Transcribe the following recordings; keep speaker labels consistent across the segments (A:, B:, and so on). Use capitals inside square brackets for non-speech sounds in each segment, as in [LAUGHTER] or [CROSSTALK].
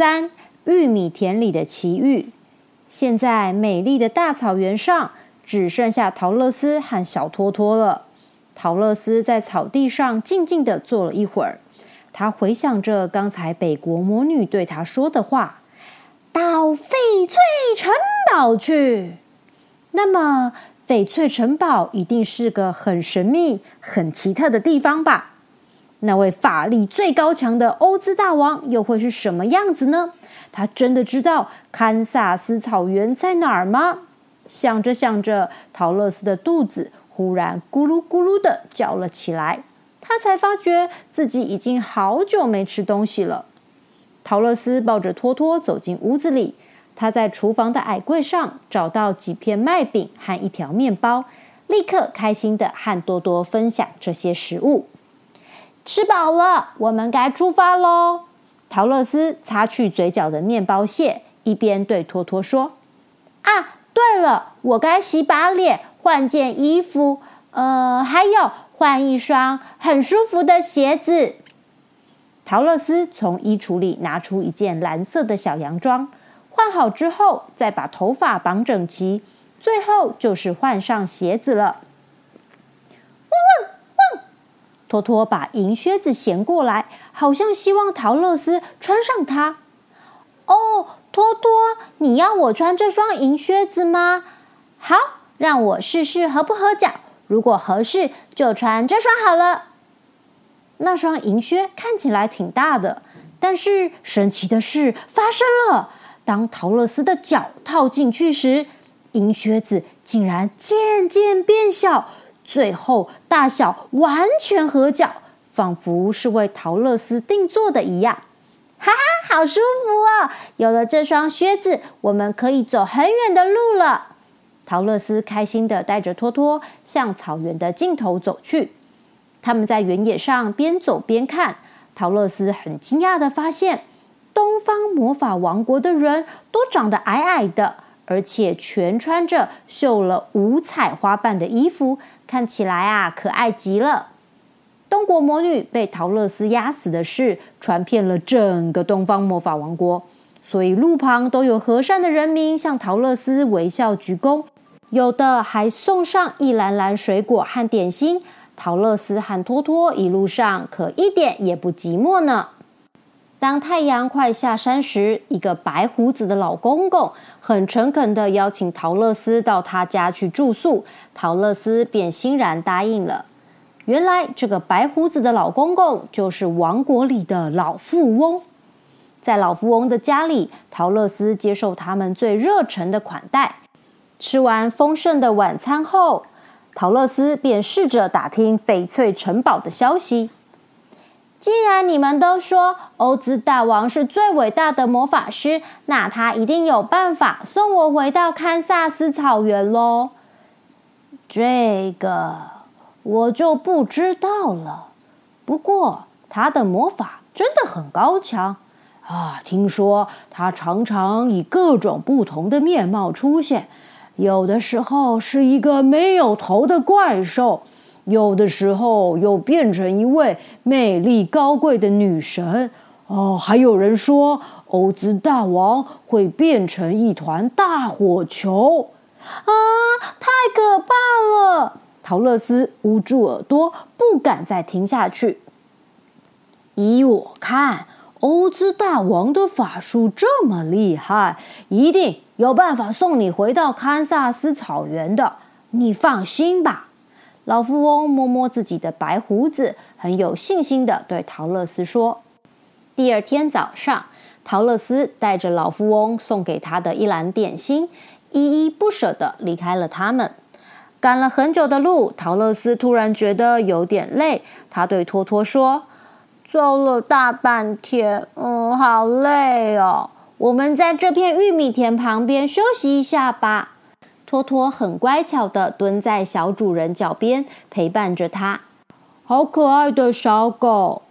A: 三玉米田里的奇遇。现在美丽的大草原上只剩下陶乐斯和小托托了。陶乐斯在草地上静静地坐了一会儿，他回想着刚才北国魔女对他说的话：“到翡翠城堡去。”那么，翡翠城堡一定是个很神秘、很奇特的地方吧？那位法力最高强的欧兹大王又会是什么样子呢？他真的知道堪萨斯草原在哪儿吗？想着想着，陶乐斯的肚子忽然咕噜咕噜的叫了起来。他才发觉自己已经好久没吃东西了。陶乐斯抱着托托走进屋子里，他在厨房的矮柜上找到几片麦饼和一条面包，立刻开心的和多多分享这些食物。吃饱了，我们该出发喽。陶乐斯擦去嘴角的面包屑，一边对托托说：“啊，对了，我该洗把脸，换件衣服，呃，还有换一双很舒服的鞋子。”陶乐斯从衣橱里拿出一件蓝色的小洋装，换好之后，再把头发绑整齐，最后就是换上鞋子了。托托把银靴子衔过来，好像希望陶乐斯穿上它。哦，托托，你要我穿这双银靴子吗？好，让我试试合不合脚。如果合适，就穿这双好了。那双银靴看起来挺大的，但是神奇的事发生了：当陶乐斯的脚套进去时，银靴子竟然渐渐变小。最后，大小完全合脚，仿佛是为陶乐斯定做的一样。哈哈，好舒服哦！有了这双靴子，我们可以走很远的路了。陶乐斯开心的带着托托向草原的尽头走去。他们在原野上边走边看。陶乐斯很惊讶的发现，东方魔法王国的人都长得矮矮的，而且全穿着绣了五彩花瓣的衣服。看起来啊，可爱极了。东国魔女被陶乐斯压死的事传遍了整个东方魔法王国，所以路旁都有和善的人民向陶乐斯微笑鞠躬，有的还送上一篮篮水果和点心。陶乐斯和托托一路上可一点也不寂寞呢。当太阳快下山时，一个白胡子的老公公很诚恳的邀请陶乐斯到他家去住宿，陶乐斯便欣然答应了。原来，这个白胡子的老公公就是王国里的老富翁。在老富翁的家里，陶乐斯接受他们最热忱的款待。吃完丰盛的晚餐后，陶乐斯便试着打听翡翠城堡的消息。既然你们都说欧兹大王是最伟大的魔法师，那他一定有办法送我回到堪萨斯草原喽。这个我就不知道了。不过他的魔法真的很高强啊！听说他常常以各种不同的面貌出现，有的时候是一个没有头的怪兽。有的时候又变成一位美丽高贵的女神哦，还有人说欧兹大王会变成一团大火球啊，太可怕了！陶乐斯捂住耳朵，不敢再听下去。依我看，欧兹大王的法术这么厉害，一定有办法送你回到堪萨斯草原的。你放心吧。老富翁摸摸自己的白胡子，很有信心的对陶乐斯说：“第二天早上，陶乐斯带着老富翁送给他的一篮点心，依依不舍的离开了他们。赶了很久的路，陶乐斯突然觉得有点累，他对托托说：‘走了大半天，嗯，好累哦，我们在这片玉米田旁边休息一下吧。’”托托很乖巧的蹲在小主人脚边，陪伴着他。好可爱的小狗！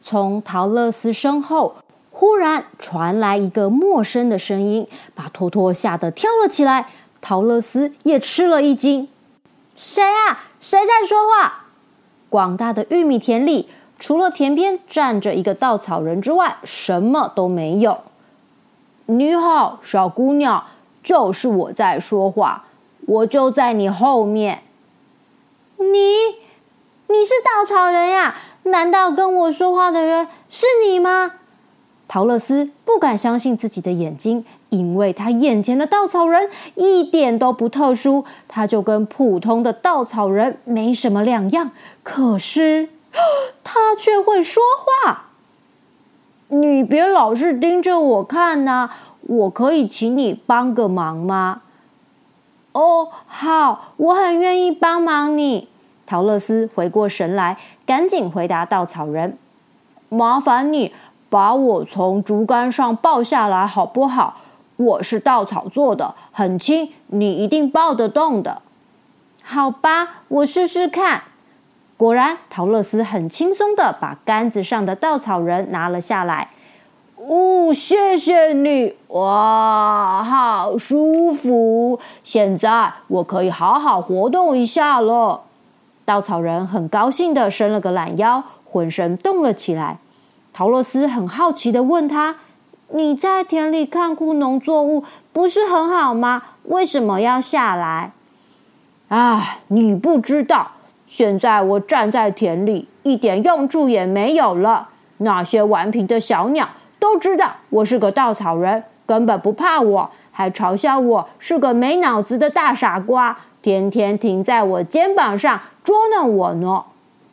A: 从陶乐斯身后忽然传来一个陌生的声音，把托托吓得跳了起来。陶乐斯也吃了一惊：“谁啊？谁在说话？”广大的玉米田里，除了田边站着一个稻草人之外，什么都没有。你好，小姑娘，就是我在说话，我就在你后面。你，你是稻草人呀？难道跟我说话的人是你吗？陶乐斯不敢相信自己的眼睛，因为他眼前的稻草人一点都不特殊，他就跟普通的稻草人没什么两样。可是 [GASPS] 他却会说话。你别老是盯着我看呐！我可以请你帮个忙吗？哦，好，我很愿意帮忙你。陶乐斯回过神来，赶紧回答稻草人：“麻烦你。”把我从竹竿上抱下来好不好？我是稻草做的，很轻，你一定抱得动的。好吧，我试试看。果然，陶乐斯很轻松的把杆子上的稻草人拿了下来。哦，谢谢你！哇，好舒服！现在我可以好好活动一下了。稻草人很高兴的伸了个懒腰，浑身动了起来。陶乐斯很好奇的问他：“你在田里看顾农作物，不是很好吗？为什么要下来？”啊，你不知道，现在我站在田里，一点用处也没有了。那些顽皮的小鸟都知道我是个稻草人，根本不怕我，还嘲笑我是个没脑子的大傻瓜，天天停在我肩膀上捉弄我呢。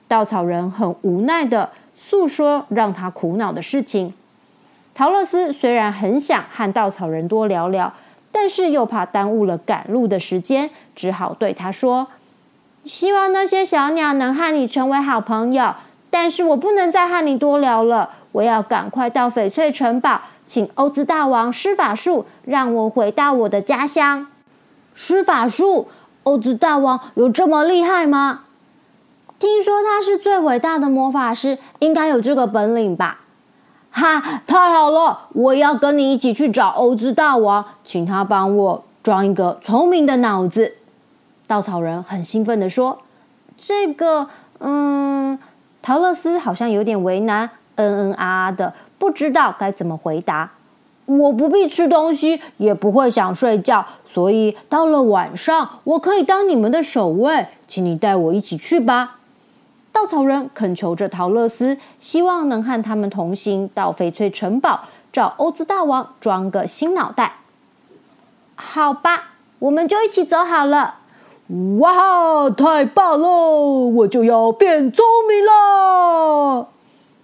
A: 稻草人很无奈的。诉说让他苦恼的事情。陶乐斯虽然很想和稻草人多聊聊，但是又怕耽误了赶路的时间，只好对他说：“希望那些小鸟能和你成为好朋友，但是我不能再和你多聊了。我要赶快到翡翠城堡，请欧兹大王施法术，让我回到我的家乡。施法术，欧兹大王有这么厉害吗？”听说他是最伟大的魔法师，应该有这个本领吧？哈，太好了！我要跟你一起去找欧兹大王，请他帮我装一个聪明的脑子。稻草人很兴奋的说：“这个，嗯，陶乐斯好像有点为难，嗯嗯啊啊的，不知道该怎么回答。我不必吃东西，也不会想睡觉，所以到了晚上，我可以当你们的守卫，请你带我一起去吧。”稻草人恳求着陶乐斯，希望能和他们同行到翡翠城堡，找欧兹大王装个新脑袋。好吧，我们就一起走好了。哇，太棒了！我就要变聪明了。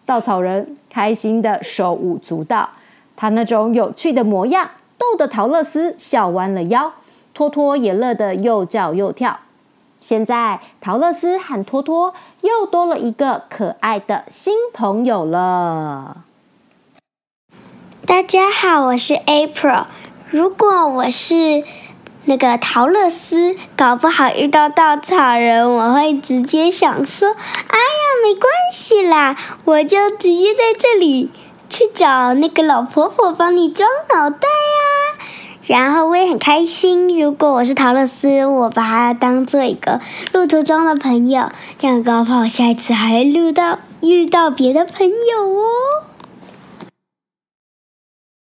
A: 稻草人开心的手舞足蹈，他那种有趣的模样逗得陶乐斯笑弯了腰，托托也乐得又叫又跳。现在，陶乐斯和托托又多了一个可爱的新朋友了。
B: 大家好，我是 April。如果我是那个陶乐斯，搞不好遇到稻草人，我会直接想说：“哎呀，没关系啦，我就直接在这里去找那个老婆婆帮你装脑袋啊。”然后我也很开心，如果我是陶乐斯，我把它当做一个路途中的朋友，这样搞不好下一次还会遇到遇到别的朋友哦。